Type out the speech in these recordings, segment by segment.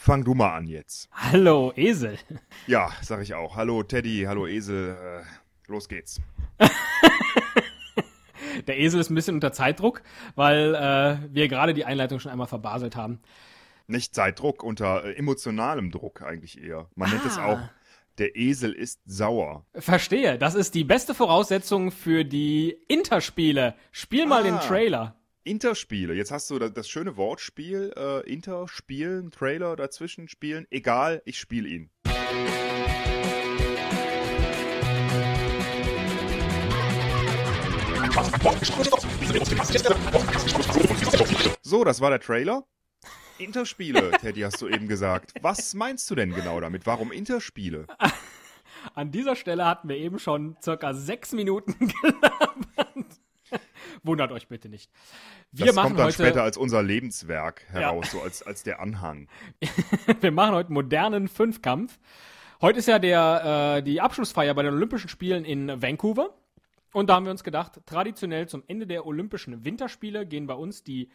fang du mal an jetzt. Hallo, Esel. Ja, sag ich auch. Hallo, Teddy, hallo, Esel. Äh, los geht's. Der Esel ist ein bisschen unter Zeitdruck, weil äh, wir gerade die Einleitung schon einmal verbaselt haben. Nicht Zeitdruck, unter äh, emotionalem Druck eigentlich eher. Man ah. nennt es auch, der Esel ist sauer. Verstehe, das ist die beste Voraussetzung für die Interspiele. Spiel mal ah. den Trailer. Interspiele. Jetzt hast du das, schöne Wortspiel, äh, Interspielen, Trailer dazwischen spielen. Egal, ich spiele ihn. So, das war der Trailer. Interspiele, Teddy, hast du eben gesagt. Was meinst du denn genau damit? Warum Interspiele? An dieser Stelle hatten wir eben schon circa sechs Minuten gelabert. Wundert euch bitte nicht. Wir das machen kommt dann heute, später als unser Lebenswerk heraus, ja. so als, als der Anhang. wir machen heute modernen Fünfkampf. Heute ist ja der, äh, die Abschlussfeier bei den Olympischen Spielen in Vancouver. Und da haben wir uns gedacht, traditionell zum Ende der Olympischen Winterspiele gehen bei uns die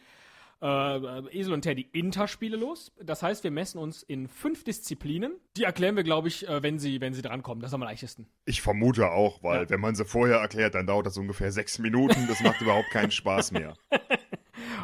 äh, Esel und Teddy Interspiele los. Das heißt, wir messen uns in fünf Disziplinen. Die erklären wir, glaube ich, äh, wenn sie, wenn sie drankommen. Das ist am leichtesten. Ich vermute auch, weil ja. wenn man sie vorher erklärt, dann dauert das ungefähr sechs Minuten. Das macht überhaupt keinen Spaß mehr.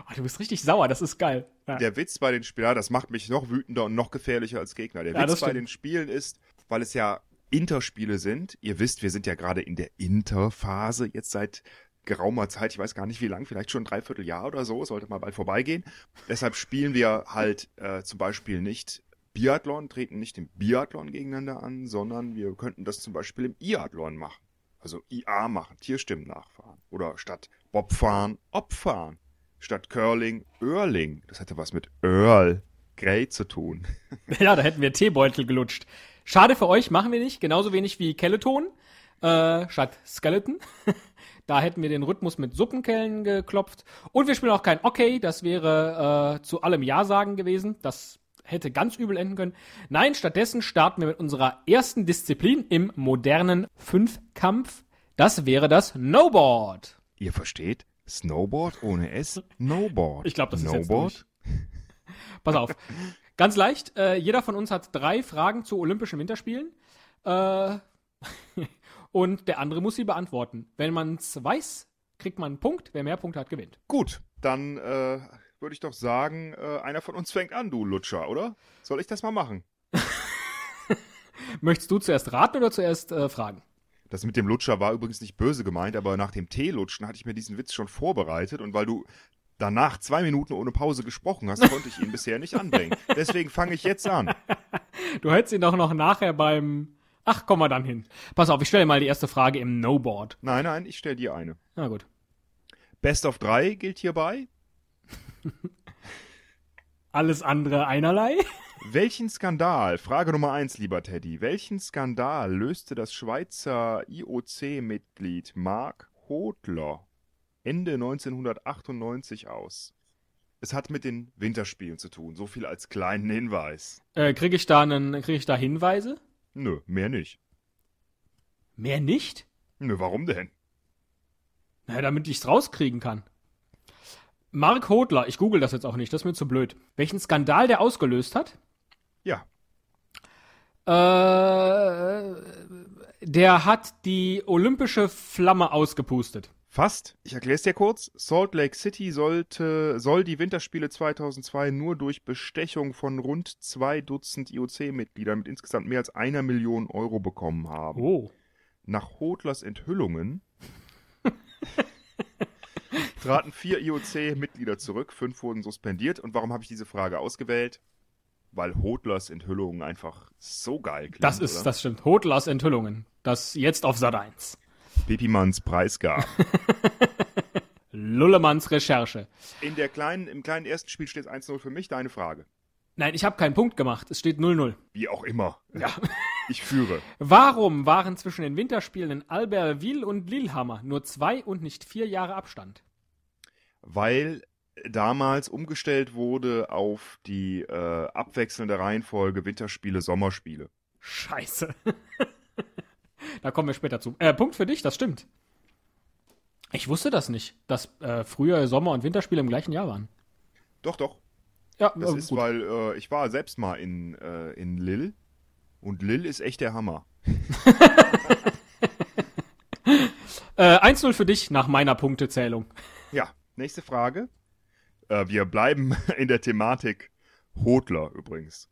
Oh, du bist richtig sauer, das ist geil. Ja. Der Witz bei den Spielen, das macht mich noch wütender und noch gefährlicher als Gegner. Der ja, Witz bei den Spielen ist, weil es ja Interspiele sind. Ihr wisst, wir sind ja gerade in der Interphase jetzt seit geraumer Zeit, ich weiß gar nicht wie lang, vielleicht schon ein Dreivierteljahr oder so, sollte mal bald vorbeigehen. Deshalb spielen wir halt äh, zum Beispiel nicht Biathlon, treten nicht im Biathlon gegeneinander an, sondern wir könnten das zum Beispiel im Iathlon machen. Also IA machen, Tierstimmen nachfahren. Oder statt Bobfahren, Obfahren. Statt Curling, Earling. Das hätte was mit Earl Grey zu tun. Ja, da hätten wir Teebeutel gelutscht. Schade für euch, machen wir nicht. Genauso wenig wie Kelleton. Äh, statt Skeleton. Da hätten wir den Rhythmus mit Suppenkellen geklopft. Und wir spielen auch kein Okay, das wäre äh, zu allem Ja sagen gewesen. Das hätte ganz übel enden können. Nein, stattdessen starten wir mit unserer ersten Disziplin im modernen Fünfkampf. Das wäre das Snowboard. Ihr versteht? Snowboard ohne S? Snowboard. Ich glaube, das Snowboard? ist jetzt durch. Pass auf. Ganz leicht. Äh, jeder von uns hat drei Fragen zu Olympischen Winterspielen. Äh, und der andere muss sie beantworten. Wenn man es weiß, kriegt man einen Punkt. Wer mehr Punkte hat, gewinnt. Gut, dann äh, würde ich doch sagen, äh, einer von uns fängt an, du Lutscher, oder? Soll ich das mal machen? Möchtest du zuerst raten oder zuerst äh, fragen? Das mit dem Lutscher war übrigens nicht böse gemeint, aber nach dem Teelutschen hatte ich mir diesen Witz schon vorbereitet und weil du danach zwei Minuten ohne Pause gesprochen hast, konnte ich ihn bisher nicht anbringen. Deswegen fange ich jetzt an. Du hättest ihn doch noch nachher beim Ach, kommen wir dann hin. Pass auf, ich stelle mal die erste Frage im No-Board. Nein, nein, ich stelle dir eine. Na gut. Best of drei gilt hierbei. Alles andere einerlei. Welchen Skandal, Frage Nummer eins, lieber Teddy, welchen Skandal löste das Schweizer IOC-Mitglied Mark Hodler Ende 1998 aus? Es hat mit den Winterspielen zu tun, so viel als kleinen Hinweis. Äh, kriege ich da krieg ich da Hinweise? Nö, mehr nicht. Mehr nicht? Nö, warum denn? Na, damit ich's rauskriegen kann. Mark Hodler, ich google das jetzt auch nicht, das ist mir zu blöd. Welchen Skandal der ausgelöst hat? Ja. Äh, der hat die olympische Flamme ausgepustet. Fast. Ich erkläre es dir kurz. Salt Lake City sollte, soll die Winterspiele 2002 nur durch Bestechung von rund zwei Dutzend IOC-Mitgliedern mit insgesamt mehr als einer Million Euro bekommen haben. Oh. Nach Hodlers Enthüllungen traten vier IOC-Mitglieder zurück, fünf wurden suspendiert. Und warum habe ich diese Frage ausgewählt? Weil Hodlers Enthüllungen einfach so geil klingen. Das ist, oder? das stimmt. Hodlers Enthüllungen. Das jetzt auf Sat 1. Pipimanns Preisgabe. Lullemanns Recherche. In der kleinen, Im kleinen ersten Spiel steht es 1-0 für mich. Deine Frage. Nein, ich habe keinen Punkt gemacht. Es steht 0-0. Wie auch immer. Ja. Ich führe. Warum waren zwischen den Winterspielen in Albertville und Lillehammer nur zwei und nicht vier Jahre Abstand? Weil damals umgestellt wurde auf die äh, abwechselnde Reihenfolge Winterspiele, Sommerspiele. Scheiße. Da kommen wir später zu. Äh, Punkt für dich, das stimmt. Ich wusste das nicht, dass äh, früher Sommer- und Winterspiele im gleichen Jahr waren. Doch, doch. Ja, das ist, gut. weil äh, ich war selbst mal in, äh, in Lille und Lille ist echt der Hammer. äh, 1-0 für dich nach meiner Punktezählung. Ja, nächste Frage. Äh, wir bleiben in der Thematik Hodler übrigens.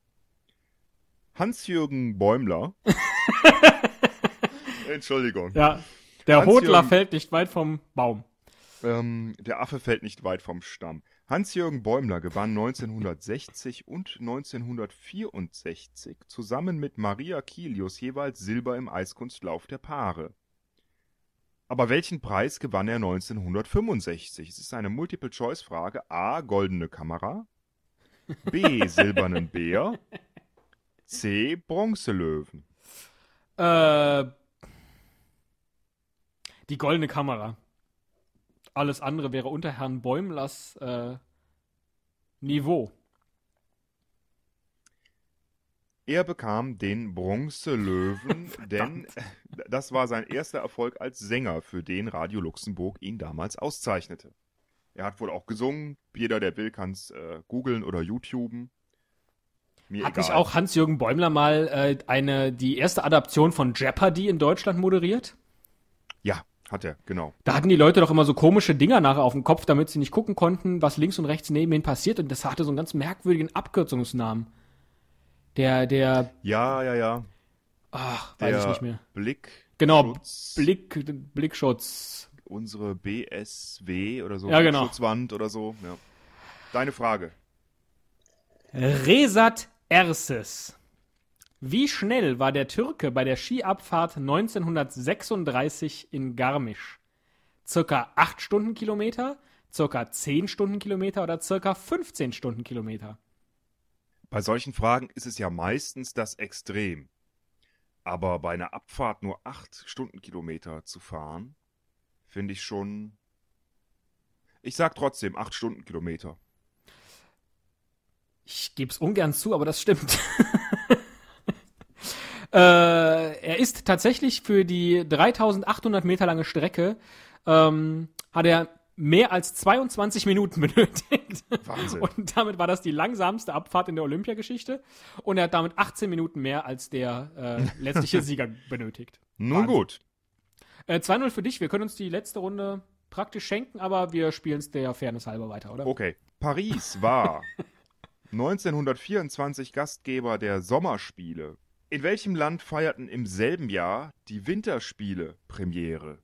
Hans-Jürgen Bäumler. Entschuldigung. Ja, der Hodler fällt nicht weit vom Baum. Ähm, der Affe fällt nicht weit vom Stamm. Hans-Jürgen Bäumler gewann 1960 und 1964 zusammen mit Maria Kilius jeweils Silber im Eiskunstlauf der Paare. Aber welchen Preis gewann er 1965? Es ist eine Multiple-Choice-Frage. A. Goldene Kamera. B. Silbernen Bär. C. Bronzelöwen. Äh, die Goldene Kamera. Alles andere wäre unter Herrn Bäumlers äh, Niveau. Er bekam den Bronzelöwen, denn das war sein erster Erfolg als Sänger, für den Radio Luxemburg ihn damals auszeichnete. Er hat wohl auch gesungen. Jeder, der will, kann es äh, googeln oder YouTuben. Mir hat egal. nicht auch Hans-Jürgen Bäumler mal äh, eine, die erste Adaption von Jeopardy in Deutschland moderiert? Ja, hat er, genau. Da hatten die Leute doch immer so komische Dinger nachher auf dem Kopf, damit sie nicht gucken konnten, was links und rechts neben ihnen passiert. Und das hatte so einen ganz merkwürdigen Abkürzungsnamen. Der, der. Ja, ja, ja. Ach, weiß der ich nicht mehr. Blick. Genau, Blick, Blickschutz. Unsere BSW oder so. Ja, genau. Schutzwand oder so. Ja. Deine Frage. Resat Erses. Wie schnell war der Türke bei der Skiabfahrt 1936 in Garmisch? Circa 8 Stundenkilometer, circa 10 Stundenkilometer oder circa 15 Stundenkilometer? Bei solchen Fragen ist es ja meistens das Extrem. Aber bei einer Abfahrt nur 8 Stundenkilometer zu fahren, finde ich schon. Ich sag trotzdem 8 Stundenkilometer. Ich gebe es ungern zu, aber das stimmt. Äh, er ist tatsächlich für die 3800 Meter lange Strecke, ähm, hat er mehr als 22 Minuten benötigt. Wahnsinn. Und damit war das die langsamste Abfahrt in der Olympiageschichte. Und er hat damit 18 Minuten mehr als der äh, letztliche Sieger benötigt. Nun Wahnsinn. gut. Äh, 2-0 für dich. Wir können uns die letzte Runde praktisch schenken, aber wir spielen es der Fairness halber weiter, oder? Okay. Paris war 1924 Gastgeber der Sommerspiele. In welchem Land feierten im selben Jahr die Winterspiele Premiere?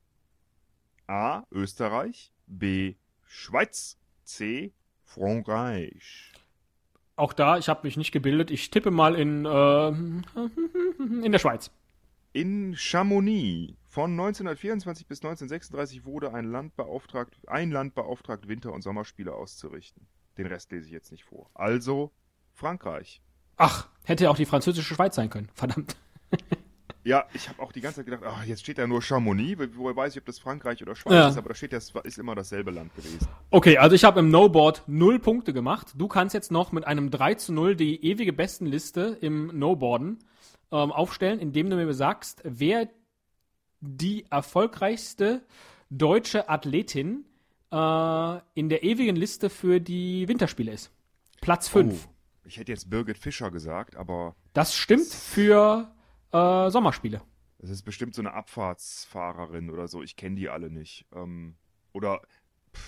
A. Österreich, B. Schweiz, C. Frankreich. Auch da, ich habe mich nicht gebildet. Ich tippe mal in, äh, in der Schweiz. In Chamonix von 1924 bis 1936 wurde ein Land beauftragt, ein Land beauftragt, Winter- und Sommerspiele auszurichten. Den Rest lese ich jetzt nicht vor. Also Frankreich. Ach, hätte auch die französische Schweiz sein können. Verdammt. Ja, ich habe auch die ganze Zeit gedacht, ach, jetzt steht da nur Chamonix, woher weiß ich, ob das Frankreich oder Schweiz ja. ist, aber da steht, das ist immer dasselbe Land gewesen. Okay, also ich habe im No-Board null Punkte gemacht. Du kannst jetzt noch mit einem 3 zu 0 die ewige Bestenliste im No-Boarden ähm, aufstellen, indem du mir sagst, wer die erfolgreichste deutsche Athletin äh, in der ewigen Liste für die Winterspiele ist. Platz 5. Oh. Ich hätte jetzt Birgit Fischer gesagt, aber. Das stimmt für äh, Sommerspiele. Das ist bestimmt so eine Abfahrtsfahrerin oder so. Ich kenne die alle nicht. Ähm, oder,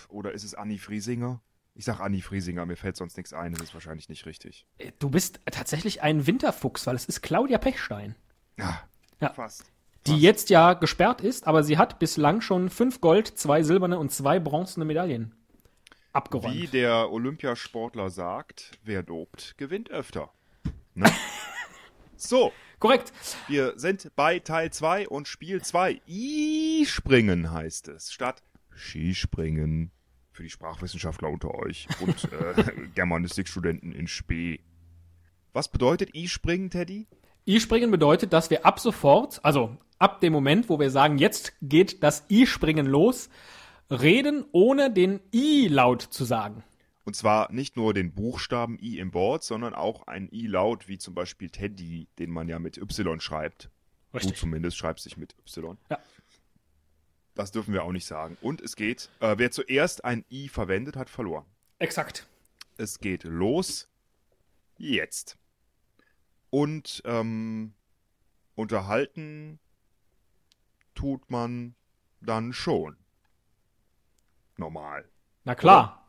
oder ist es Anni Friesinger? Ich sag Anni Friesinger, mir fällt sonst nichts ein, das ist wahrscheinlich nicht richtig. Äh, du bist tatsächlich ein Winterfuchs, weil es ist Claudia Pechstein. Ja, ja. fast. Die fast. jetzt ja gesperrt ist, aber sie hat bislang schon fünf Gold, zwei silberne und zwei bronzene Medaillen abgeräumt. Wie der Olympiasportler sagt, wer dobt, gewinnt öfter. Ne? so. Korrekt. Wir sind bei Teil 2 und Spiel 2. I-Springen heißt es, statt Skispringen. Für die Sprachwissenschaftler unter euch und äh, Germanistikstudenten in Spee. Was bedeutet I-Springen, Teddy? I-Springen bedeutet, dass wir ab sofort, also ab dem Moment, wo wir sagen, jetzt geht das I-Springen los, reden, ohne den I-Laut zu sagen. Und zwar nicht nur den Buchstaben I im Board, sondern auch ein I-Laut, wie zum Beispiel Teddy, den man ja mit Y schreibt. Richtig. Du zumindest schreibst dich mit Y. Ja. Das dürfen wir auch nicht sagen. Und es geht, äh, wer zuerst ein I verwendet, hat verloren. Exakt. Es geht los. Jetzt. Und ähm, unterhalten tut man dann schon. Normal. Na klar.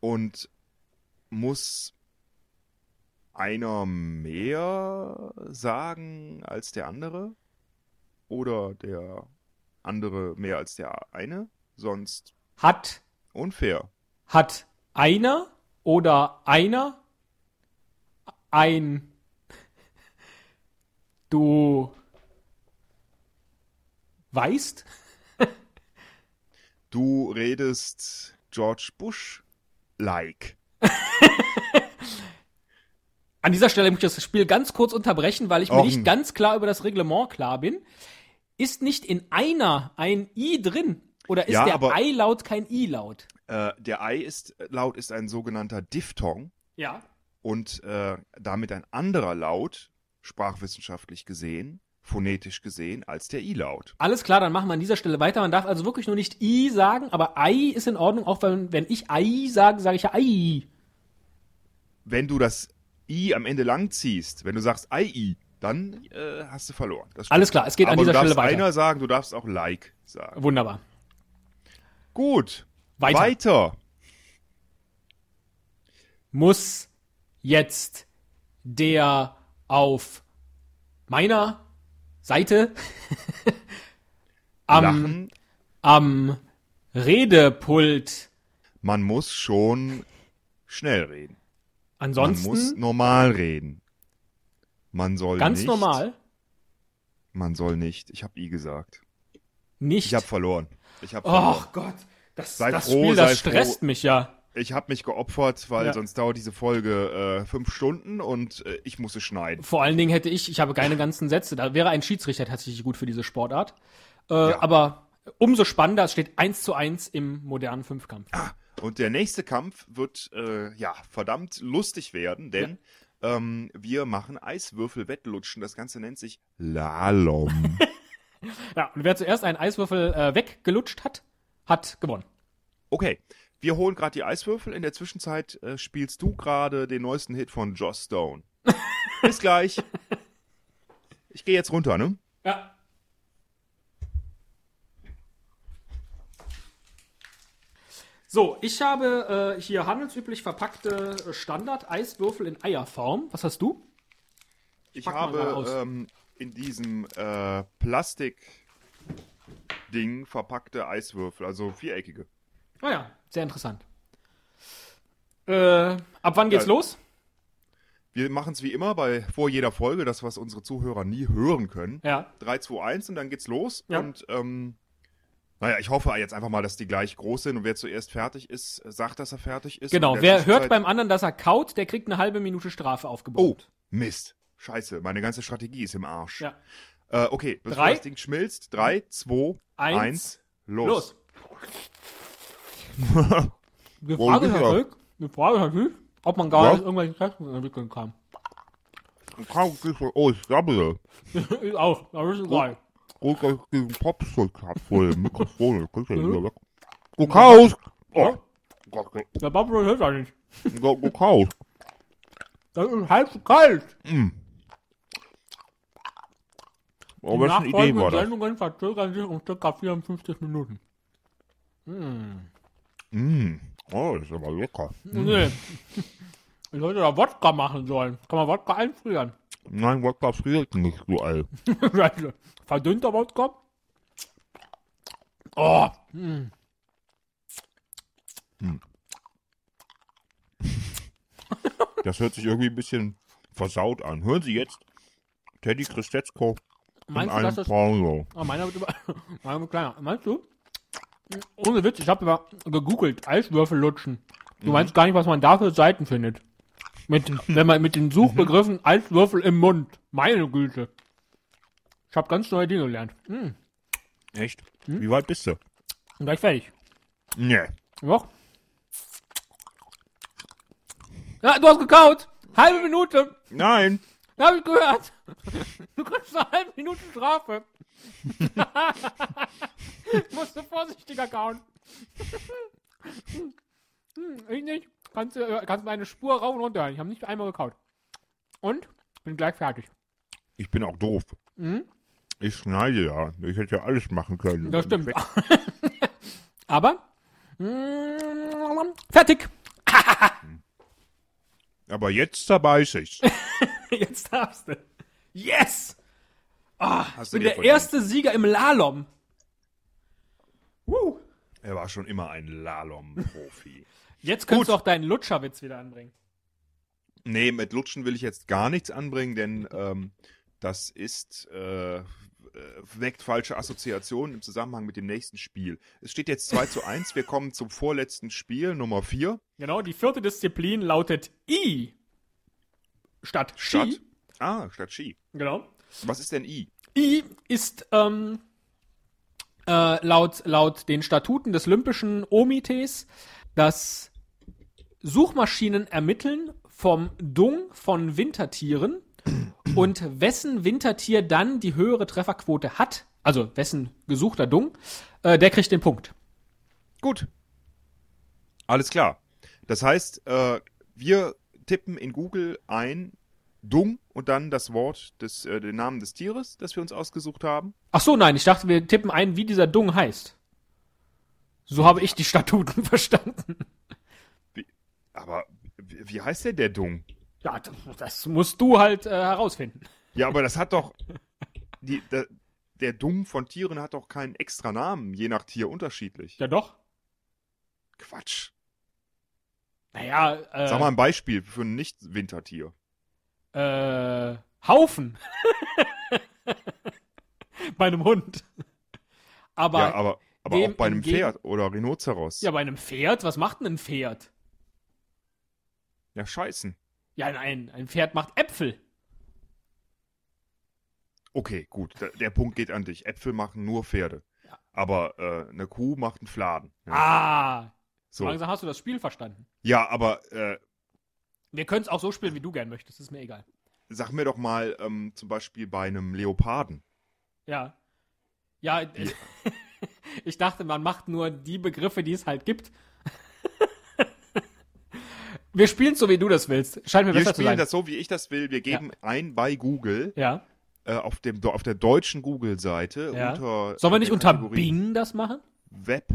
Und muss einer mehr sagen als der andere? Oder der andere mehr als der eine? Sonst hat unfair. Hat einer oder einer ein du weißt? Du redest George Bush like. An dieser Stelle möchte ich das Spiel ganz kurz unterbrechen, weil ich mir nicht ganz klar über das Reglement klar bin. Ist nicht in einer ein I drin? Oder ist Ja, der aber- I-Laut kein I-Laut? Äh, der I ist Laut ist ein sogenannter Diphthong Ja. und äh, damit ein anderer Laut, sprachwissenschaftlich gesehen, phonetisch gesehen, als der I-Laut. Alles klar, dann machen wir an dieser Stelle weiter. Man darf also wirklich nur nicht I sagen, aber I ist in Ordnung, auch wenn, wenn ich I sage, sage ich ja I. Wenn du das I am Ende lang ziehst, wenn du sagst I, dann äh, hast du verloren. Alles klar, es geht an Aber dieser du darfst Stelle weiter. einer sagen, du darfst auch like sagen. Wunderbar. Gut. Weiter. Weiter. Muss jetzt der auf meiner Seite am, Lachen. am Redepult Man muss schon schnell reden. Man muss ansonsten normal reden. Man soll ganz nicht, normal Man soll nicht. Ich habe I gesagt. nicht. Ich habe verloren. Ich habe verloren. Ach Gott, das, Sei das froh, Spiel, das stresst froh. mich ja. Ich habe mich geopfert, weil Ja. sonst dauert diese Folge äh, fünf Stunden und äh, ich musste schneiden. Vor allen Dingen hätte ich, ich habe keine ganzen Sätze, da wäre ein Schiedsrichter tatsächlich gut für diese Sportart. Äh, Ja. Aber umso spannender, es steht 1 zu 1 im modernen Fünfkampf. Und der nächste Kampf wird äh, ja verdammt lustig werden, denn ähm, wir machen Eiswürfel-Wettlutschen. Das Ganze nennt sich Lalom. Ja, und wer zuerst einen Eiswürfel äh, weggelutscht hat, hat gewonnen. okay, wir holen gerade die Eiswürfel. In der Zwischenzeit äh, spielst du gerade den neuesten Hit von Joss Stone. Bis gleich. Ich gehe jetzt runter, ne? Ja. So, ich habe äh, hier handelsüblich verpackte Standard-Eiswürfel in Eierform. Was hast du? Ich aus. habe ähm, in diesem äh, Plastik-Ding verpackte Eiswürfel, also viereckige. Ah ja, sehr interessant. Äh, ab wann geht's Ja. los? Wir machen es wie immer bei vor jeder Folge, das was unsere Zuhörer nie hören können. Ja. 3, 2, 1 und dann geht's los. Ja. Und ähm, naja, ich hoffe jetzt einfach mal, dass die gleich groß sind und wer zuerst fertig ist, sagt, dass er fertig ist. Genau, wer hört Zwischenzeit- beim anderen, dass er kaut, der kriegt eine halbe Minute Strafe Oh, aufgebaut. Mist. Scheiße, meine ganze Strategie ist im Arsch. Ja. Äh, okay, bevor Drei. das Ding schmilzt. 3, 2, Eins. 1, los. Los. Wir fragen ist er? natürlich, wir fragen natürlich, ob man gar Ja? nicht irgendwelche Techniken entwickeln kann. Oh, ich glaube, ist auch, das ist egal. Gut, dass ich diesen Popstick hab vor dem Mikrofon. Das kriegst du ja wieder weg. Gekauft! Oh, Gott, Der Bubble hilft ja nicht. ge- gekauft. Das ist halb so kalt. Oh, Die welche Idee war das? Sendungen verzögern sich um ca. 54 Minuten. Mm. Oh, das ist aber lecker. Nee. Ich sollte da Wodka machen sollen. Kann man Wodka einfrieren? Nein, Wodka friert nicht, du All. Scheiße. Verdünnter Wodka? Oh. Das hört sich irgendwie ein bisschen versaut an. Hören Sie jetzt Teddy Christetzko in Meinst du, einem dass das... Porno. Ah, meiner wird über... meiner wird kleiner. Meinst du? Ohne Witz, ich habe über gegoogelt. Eiswürfel lutschen. Du Mhm. meinst gar nicht, was man da für Seiten findet. Mit, wenn man mit den Suchbegriffen Mhm. Eiswürfel im Mund. Meine Güte. Ich habe ganz neue Dinge gelernt. Hm, Echt? Wie weit bist du? und gleich fertig. Nee. Ja. Ja, du hast gekaut. Halbe Minute. Nein. Hab ich gehört. Du kriegst eine halbe Minute Strafe. Musst du vorsichtiger kauen. Ich nicht. Kannst, äh, kannst meine Spur rauf und runter. Ich habe nicht einmal gekaut. Und bin gleich fertig. Ich bin auch doof. Mhm. Ich schneide ja. Ich hätte ja alles machen können. Das stimmt. Aber mm, fertig. Aber jetzt zerbeiß ich's. jetzt darfst du. Yes! Oh, ich bin der erste Sieger im Lalom. Woo. Er war schon immer ein Lalom-Profi. jetzt könntest du auch deinen Lutscherwitz wieder anbringen. Nee, mit Lutschen will ich jetzt gar nichts anbringen, denn ähm, das ist äh, weckt falsche Assoziationen im Zusammenhang mit dem nächsten Spiel. Es steht jetzt 2 zu 1. Wir kommen zum vorletzten Spiel, Nummer 4. Genau, die vierte Disziplin lautet I. Statt Ski. Ah, statt Ski. Genau. Was ist denn I? I ist ähm, äh, laut, laut den Statuten des Olympischen Omites das Suchmaschinen ermitteln vom Dung von Wintertieren und wessen Wintertier dann die höhere Trefferquote hat, also wessen gesuchter Dung, äh, der kriegt den Punkt. Gut. Alles klar. Das heißt, äh, wir tippen in Google ein Dung und dann das Wort des, äh, den Namen des Tieres, das wir uns ausgesucht haben. Ach so, nein, ich dachte, wir tippen ein, wie dieser Dung heißt. So habe ich die Statuten verstanden. Wie, aber wie heißt der, der Dung? Ja, das musst du halt äh, herausfinden. Ja, aber das hat doch. Die, der, der Dung von Tieren hat doch keinen extra Namen, je nach Tier unterschiedlich. Ja, doch. Quatsch. Naja, äh. Sag mal ein Beispiel für ein Nicht-Wintertier. Äh. Haufen. bei einem Hund. Aber. Ja, aber, aber auch bei einem Pferd oder Rhinoceros. Ja, bei einem Pferd? Was macht denn ein Pferd? Ja, scheißen. Ja, ein, ein Pferd macht Äpfel. Okay, gut. Der, der Punkt geht an dich. Äpfel machen nur Pferde. Ja. Aber äh, eine Kuh macht einen Fladen. Ja. Ah! So langsam hast du das Spiel verstanden. Ja, aber. Äh, Wir können es auch so spielen, wie du gern möchtest. Ist mir egal. Sag mir doch mal ähm, zum Beispiel bei einem Leoparden. Ja. Ja, ich dachte, man macht nur die Begriffe, die es halt gibt. Wir spielen so, wie du das willst. Scheint mir wir besser zu sein. Wir spielen das so, wie ich das will. Wir geben ja. ein bei Google. Ja. Äh, auf, dem, auf der deutschen Google-Seite ja. unter. Sollen wir nicht unter Bing das machen? Web.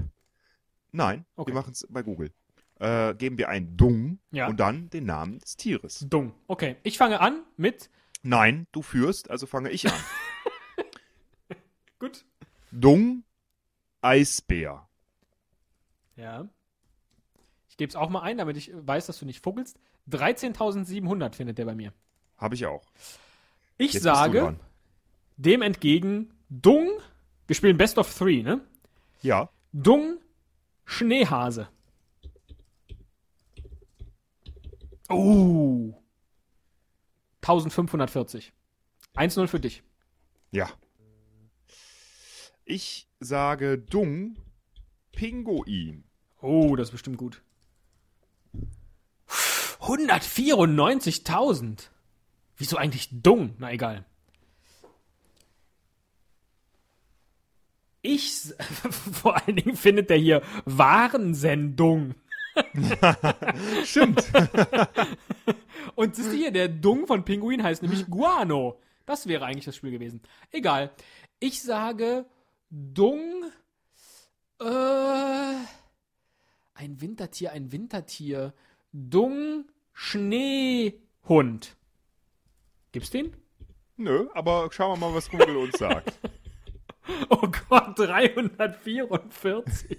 Nein, okay. wir machen es bei Google. Äh, geben wir ein Dung ja. und dann den Namen des Tieres. Dung. Okay. Ich fange an mit. Nein, du führst, also fange ich an. Gut. Dung, Eisbär. Ja. Ich gebe es auch mal ein, damit ich weiß, dass du nicht fuggelst. 13.700 findet der bei mir. Habe ich auch. Ich Jetzt sage dem entgegen Dung, wir spielen Best of Three, ne? Ja. Dung Schneehase. Uh. 1540. 1-0 für dich. Ja. Ich sage Dung Pinguin. Oh, das ist bestimmt gut. 194.000. Wieso eigentlich dumm? Na egal. Ich, vor allen Dingen findet der hier Warensendung. Stimmt. Und siehst du hier, der Dung von Pinguin heißt nämlich Guano. Das wäre eigentlich das Spiel gewesen. Egal. Ich sage Dung. Äh, ein Wintertier, ein Wintertier. Dung Schneehund. Gibt's den? Nö, aber schauen wir mal, was Google uns sagt. oh Gott, 344.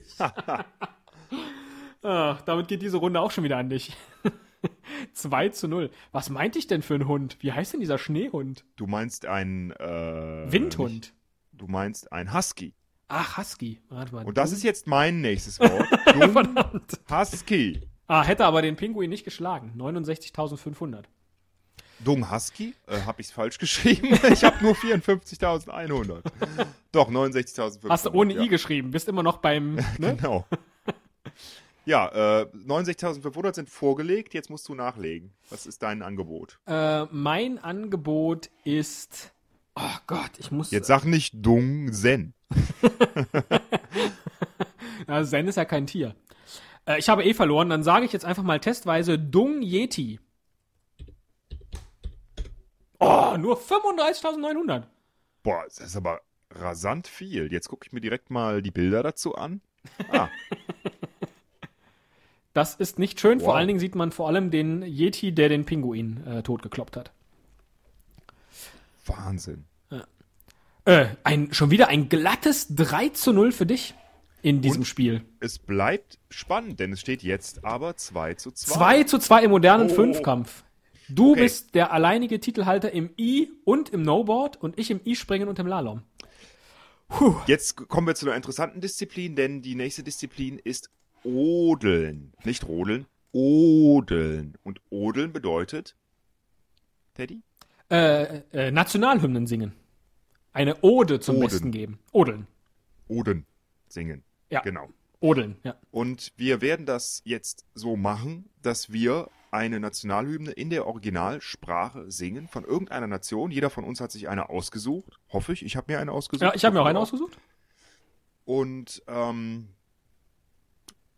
Ach, damit geht diese Runde auch schon wieder an dich. 2 zu 0. Was meinte ich denn für einen Hund? Wie heißt denn dieser Schneehund? Du meinst ein äh, Windhund. Nicht, du meinst ein Husky. Ach, Husky. Warte mal. Und das ist jetzt mein nächstes Wort. Verdammt. Husky. Ah, hätte aber den Pinguin nicht geschlagen. 69.500. Dung Husky? Äh, habe ich es falsch geschrieben? ich habe nur 54.100. Doch, 69.500. Hast du ohne ja. I geschrieben, bist immer noch beim. Ne? genau. Ja, äh, 69.500 sind vorgelegt, jetzt musst du nachlegen. Was ist dein Angebot? Äh, mein Angebot ist. Oh Gott, ich muss. Jetzt sag nicht Dung Zen. ja, Zen ist ja kein Tier. Äh, ich habe eh verloren, dann sage ich jetzt einfach mal testweise Dung Yeti. Oh, nur 35.900. Boah, das ist aber rasant viel. Jetzt gucke ich mir direkt mal die Bilder dazu an. Ah. das ist nicht schön. Wow. Vor allen Dingen sieht man vor allem den Yeti, der den Pinguin äh, totgekloppt hat. Wahnsinn. Ja. Äh, ein, schon wieder ein glattes 3 zu 0 für dich in diesem Und Spiel. Es bleibt spannend, denn es steht jetzt aber 2 zu 2. 2 zu 2 im modernen oh. Fünfkampf. Du okay. bist der alleinige Titelhalter im I und im No-Board und ich im I-Springen und im Lalom. Puh. Jetzt kommen wir zu einer interessanten Disziplin, denn die nächste Disziplin ist Odeln. Nicht Rodeln, Odeln. Und Odeln bedeutet, Teddy? Äh, äh, Nationalhymnen singen. Eine Ode zum Oden. Besten geben. Odeln. Oden singen. Ja. Genau. Odeln, ja. Und wir werden das jetzt so machen, dass wir eine Nationalhymne in der Originalsprache singen von irgendeiner Nation. Jeder von uns hat sich eine ausgesucht. Hoffe ich. Ich habe mir eine ausgesucht. Ja, ich habe mir auch eine ausgesucht. Und ähm,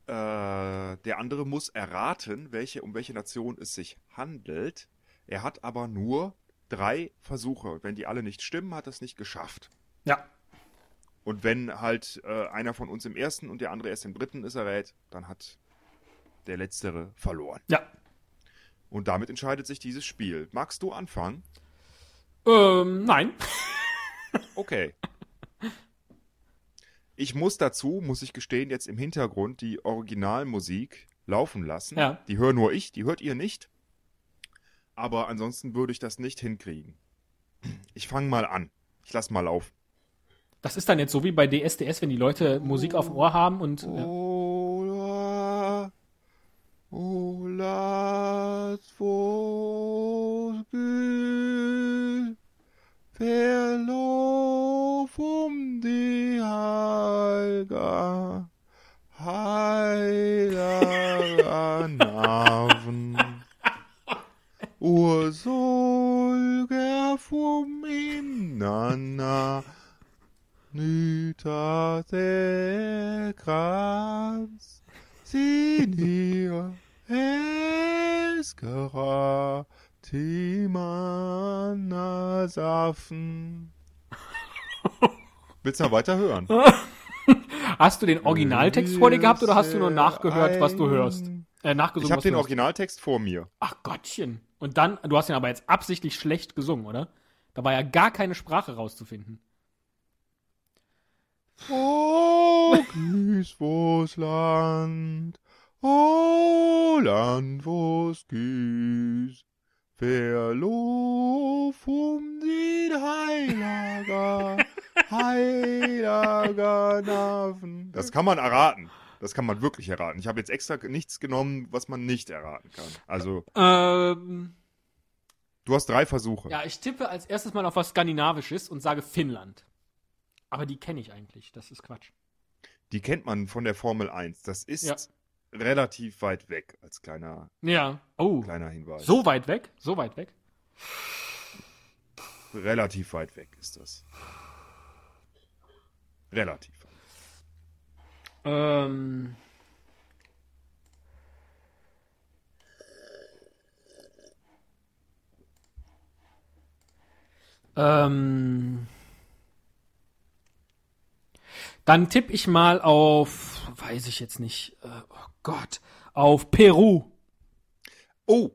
äh, der andere muss erraten, welche, um welche Nation es sich handelt. Er hat aber nur drei Versuche. Wenn die alle nicht stimmen, hat er es nicht geschafft. Ja. Und wenn halt äh, einer von uns im ersten und der andere erst im dritten ist errät, dann hat der Letztere verloren. Ja. Und damit entscheidet sich dieses Spiel. Magst du anfangen? Ähm, nein. okay. Ich muss dazu, muss ich gestehen, jetzt im Hintergrund die Originalmusik laufen lassen. Ja. Die höre nur ich, die hört ihr nicht. Aber ansonsten würde ich das nicht hinkriegen. Ich fange mal an. Ich lass mal auf. Das ist dann jetzt so wie bei DSDS, wenn die Leute Musik auf dem Ohr haben und. Ola, Ola, Verlauf um die Heiga, Heiler Narven, Ursolger vom Innana, Nüter der Kranz, Sinir, Eskera, Timana Safen. Willst du noch weiter hören? Hast du den Originaltext vor dir gehabt oder hast du nur nachgehört, was du hörst? Äh, nachgesungen, ich habe den Originaltext vor mir. Ach Gottchen. Und dann, du hast ihn aber jetzt absichtlich schlecht gesungen, oder? Da war ja gar keine Sprache rauszufinden. Oh, grüß wo's Land, oh Land wo's güß, verlauf um den Heiliger Naven. Das kann man erraten. Das kann man wirklich erraten. Ich habe jetzt extra nichts genommen, was man nicht erraten kann. Also. Ähm. Du hast drei Versuche. Ja, ich tippe als erstes mal auf was Skandinavisches und sage Finnland. Aber die kenne ich eigentlich. Das ist Quatsch. Die kennt man von der Formel 1. Das ist ja. relativ weit weg als kleiner, ja. oh. kleiner Hinweis. So weit weg? So weit weg? Relativ weit weg ist das. Relativ. Ähm. Ähm. Dann tippe ich mal auf, weiß ich jetzt nicht, äh, oh Gott, auf Peru. Oh,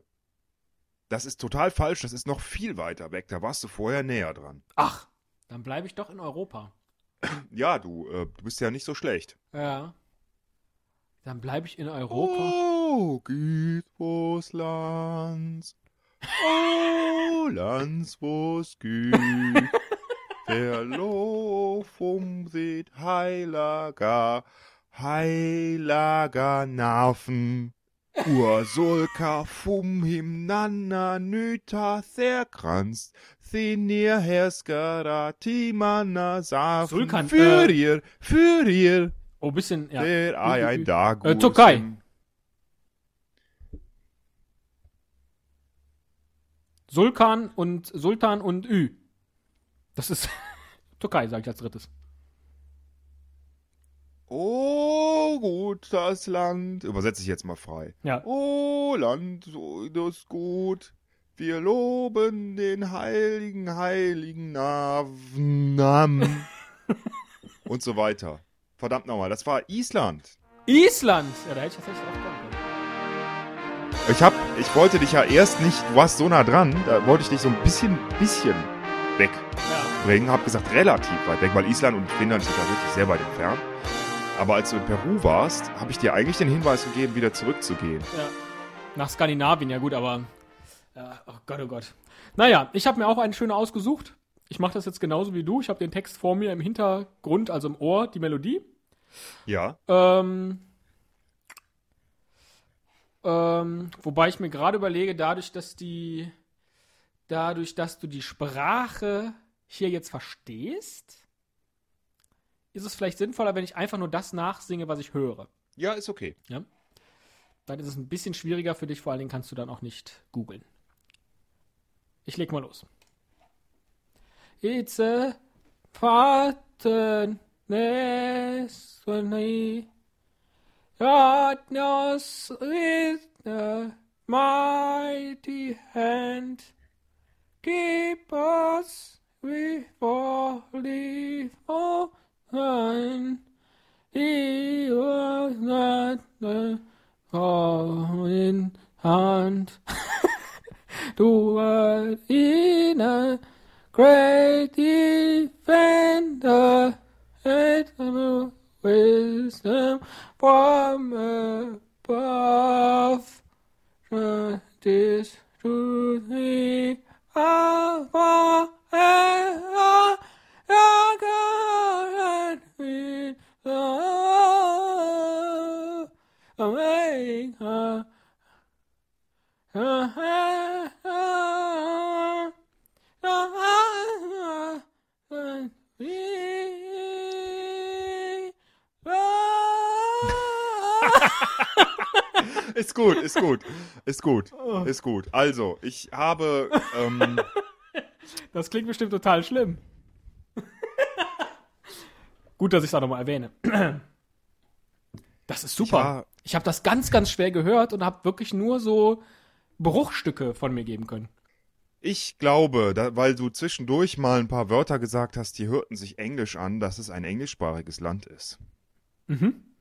das ist total falsch, das ist noch viel weiter weg, da warst du vorher näher dran. Ach, dann bleibe ich doch in Europa. Ja, du, äh, du bist ja nicht so schlecht. Ja. Dann bleibe ich in Europa. Oh, geht wo's Lands. Oh, Lands wo's geht. Verlauf um seht heiliger, heiliger Narven. Ursulka fum himnanna nyta serkranst, sinir herskara timana safen. Sulkan, für äh, ihr, für ihr. Oh, bisschen, ja. Der ei ein Dagus. Äh, Türkei. Sulkan und Sultan und Ü. Das ist Türkei, sage ich als drittes. Oh, gut, das Land. Übersetze ich jetzt mal frei. Ja. Oh, Land, das gut. Wir loben den heiligen, heiligen Namen. Und so weiter. Verdammt nochmal, das war Island. Island! Ja, da hätte ich tatsächlich drauf kommen können. Ich hab, ich wollte dich ja erst nicht, du warst so nah dran, da wollte ich dich so ein bisschen, bisschen wegbringen. Ja. Hab gesagt, relativ weit weg, weil Island und Finnland sind da wirklich sehr weit entfernt. Aber als du in Peru warst, habe ich dir eigentlich den Hinweis gegeben, wieder zurückzugehen. Ja. Nach Skandinavien, ja gut, aber. Ja, oh Gott, oh Gott. Naja, ich habe mir auch eine schöne ausgesucht. Ich mache das jetzt genauso wie du. Ich habe den Text vor mir im Hintergrund, also im Ohr, die Melodie. Ja. Ähm, ähm, wobei ich mir gerade überlege, dadurch, dass die, dadurch, dass du die Sprache hier jetzt verstehst, ist es vielleicht sinnvoller, wenn ich einfach nur das nachsinge, was ich höre. Ja, ist okay. Ja. Dann ist es ein bisschen schwieriger für dich, vor allen Dingen kannst du dann auch nicht googeln. Ich leg mal los. It's a destiny. God knows with a mighty hand. Keep us before the fallen. He was not the calling hand. to a in great defender, and wisdom from above. This truth me ist gut, ist gut, ist gut, oh. ist gut. Also, ich habe. Ähm, das klingt bestimmt total schlimm. gut, dass ich es auch nochmal erwähne. Das ist super. Ja. Ich habe das ganz, ganz schwer gehört und habe wirklich nur so Bruchstücke von mir geben können. Ich glaube, da, weil du zwischendurch mal ein paar Wörter gesagt hast, die hörten sich Englisch an, dass es ein englischsprachiges Land ist. Mhm.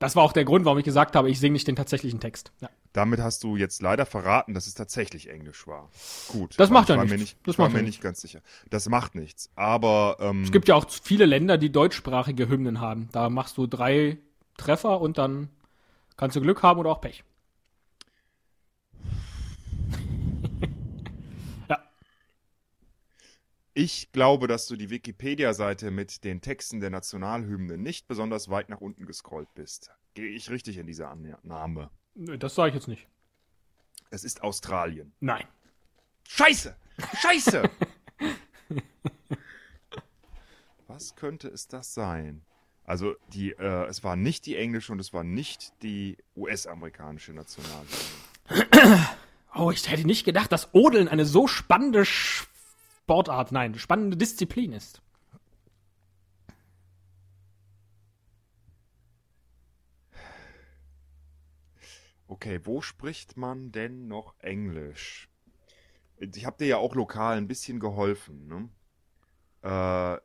Das war auch der Grund, warum ich gesagt habe, ich singe nicht den tatsächlichen Text. Ja. Damit hast du jetzt leider verraten, dass es tatsächlich Englisch war. Gut. Das macht ja nichts. Mir nicht, das war mir nicht ganz sicher. Das macht nichts. Aber ähm, es gibt ja auch viele Länder, die deutschsprachige Hymnen haben. Da machst du drei Treffer und dann kannst du Glück haben oder auch Pech. Ich glaube, dass du die Wikipedia-Seite mit den Texten der Nationalhymne nicht besonders weit nach unten gescrollt bist. Gehe ich richtig in diese Annahme? Das sage ich jetzt nicht. Es ist Australien. Nein. Scheiße! Scheiße! Was könnte es das sein? Also die, äh, es war nicht die englische und es war nicht die US-amerikanische Nationalhymne. Oh, ich hätte nicht gedacht, dass Odeln eine so spannende Sportart, nein, spannende Disziplin ist. Okay, wo spricht man denn noch Englisch? Ich habe dir ja auch lokal ein bisschen geholfen. Ne? Äh,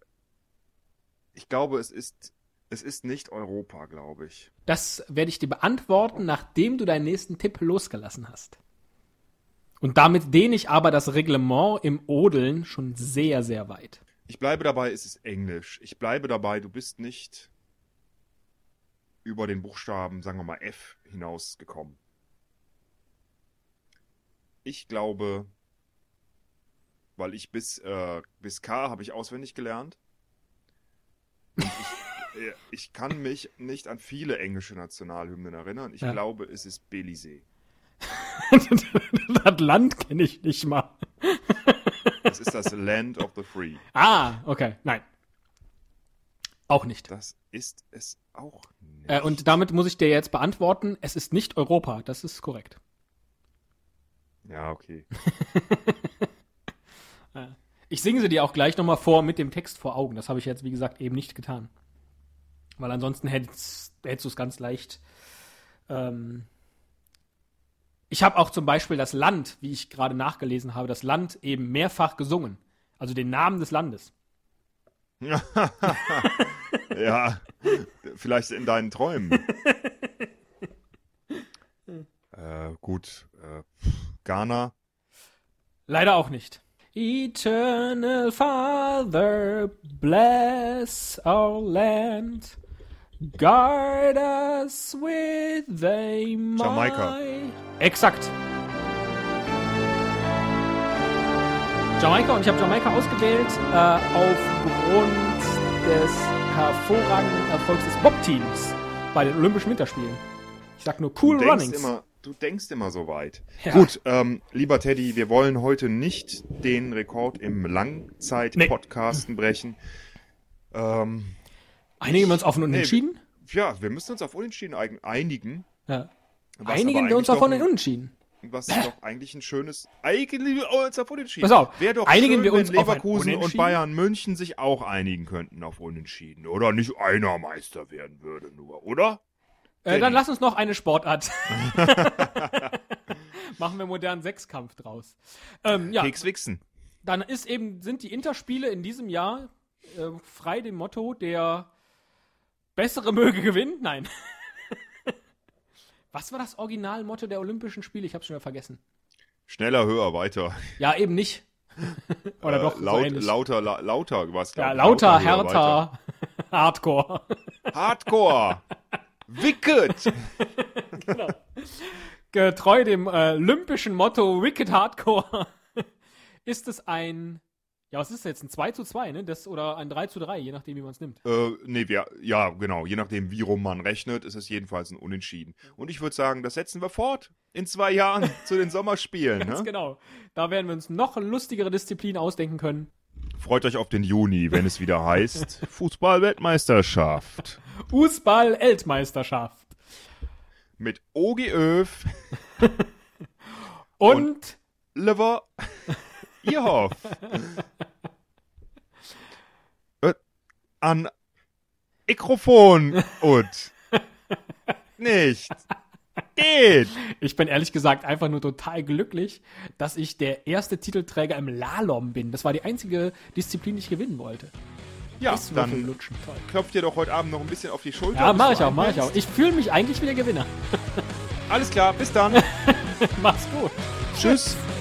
ich glaube, es ist, es ist nicht Europa, glaube ich. Das werde ich dir beantworten, nachdem du deinen nächsten Tipp losgelassen hast. Und damit dehne ich aber das Reglement im Odeln schon sehr, sehr weit. Ich bleibe dabei, es ist Englisch. Ich bleibe dabei, du bist nicht über den Buchstaben, sagen wir mal, F hinausgekommen. Ich glaube, weil ich bis, äh, bis K habe ich auswendig gelernt. Ich, äh, ich kann mich nicht an viele englische Nationalhymnen erinnern. Ich ja. glaube, es ist Belize. das Land kenne ich nicht mal. das ist das Land of the Free. Ah, okay. Nein. Auch nicht. Das ist es auch nicht. Äh, und damit muss ich dir jetzt beantworten, es ist nicht Europa. Das ist korrekt. Ja, okay. ich singe sie dir auch gleich nochmal vor mit dem Text vor Augen. Das habe ich jetzt, wie gesagt, eben nicht getan. Weil ansonsten hättest, hättest du es ganz leicht. Ähm ich habe auch zum Beispiel das Land, wie ich gerade nachgelesen habe, das Land eben mehrfach gesungen. Also den Namen des Landes. ja, vielleicht in deinen Träumen. äh, gut, äh, Ghana. Leider auch nicht. Eternal Father, bless our land. Guard us with thy. Jamaika. Exakt. Jamaika und ich habe Jamaika ausgewählt äh, aufgrund des hervorragenden Erfolgs des Bob-Teams bei den Olympischen Winterspielen. Ich sag nur cool du Runnings. Immer, du denkst immer so weit. Ja. Gut, ähm, lieber Teddy, wir wollen heute nicht den Rekord im Langzeit-Podcasten nee. brechen. Ähm, Einigen wir uns auf ein Unentschieden? Nee, ja, wir müssen uns auf Unentschieden einigen. Ja. Einigen wir uns auf ein Unentschieden. Was doch eigentlich ein schönes, eigentlich uns auf Unentschieden. Pass auf, Wäre doch einigen schön, wir uns wenn Leverkusen und Bayern München sich auch einigen könnten auf Unentschieden. Oder nicht einer Meister werden würde nur, oder? Äh, dann lass uns noch eine Sportart. Machen wir modernen Sechskampf draus. Ähm, ja. Kekswichsen. Dann ist eben, sind die Interspiele in diesem Jahr äh, frei dem Motto, der bessere möge gewinnen? Nein. Was war das Originalmotto der Olympischen Spiele? Ich hab's schon wieder vergessen. Schneller, höher, weiter. Ja, eben nicht. Oder äh, doch laut, so lauter, la, lauter, was? Ja, lauter, lauter härter, Hardcore. Hardcore. Wicked! genau. Getreu dem äh, olympischen Motto Wicked Hardcore ist es ein, ja, was ist das jetzt? Ein 2 zu 2, ne? Das, oder ein 3 zu 3, je nachdem, wie man es nimmt. Äh, nee, wir, ja, genau. Je nachdem, wie rum man rechnet, ist es jedenfalls ein Unentschieden. Und ich würde sagen, das setzen wir fort in zwei Jahren zu den Sommerspielen. Ganz ne? genau. Da werden wir uns noch lustigere Disziplinen ausdenken können. Freut euch auf den Juni, wenn es wieder heißt Fußball-Weltmeisterschaft. Fußball-Weltmeisterschaft. Mit Ogi Öf und, und LiverIerhoff. Äh, an Mikrofon und nicht geht. Ich bin ehrlich gesagt einfach nur total glücklich, dass ich der erste Titelträger im Lalom bin. Das war die einzige Disziplin, die ich gewinnen wollte. Ja, dann lutschen, toll. klopft ihr doch heute Abend noch ein bisschen auf die Schulter. Ja, mach ich auch, mach ich auch. Ich fühle mich eigentlich wie der Gewinner. Alles klar, bis dann. Mach's gut. Tschüss.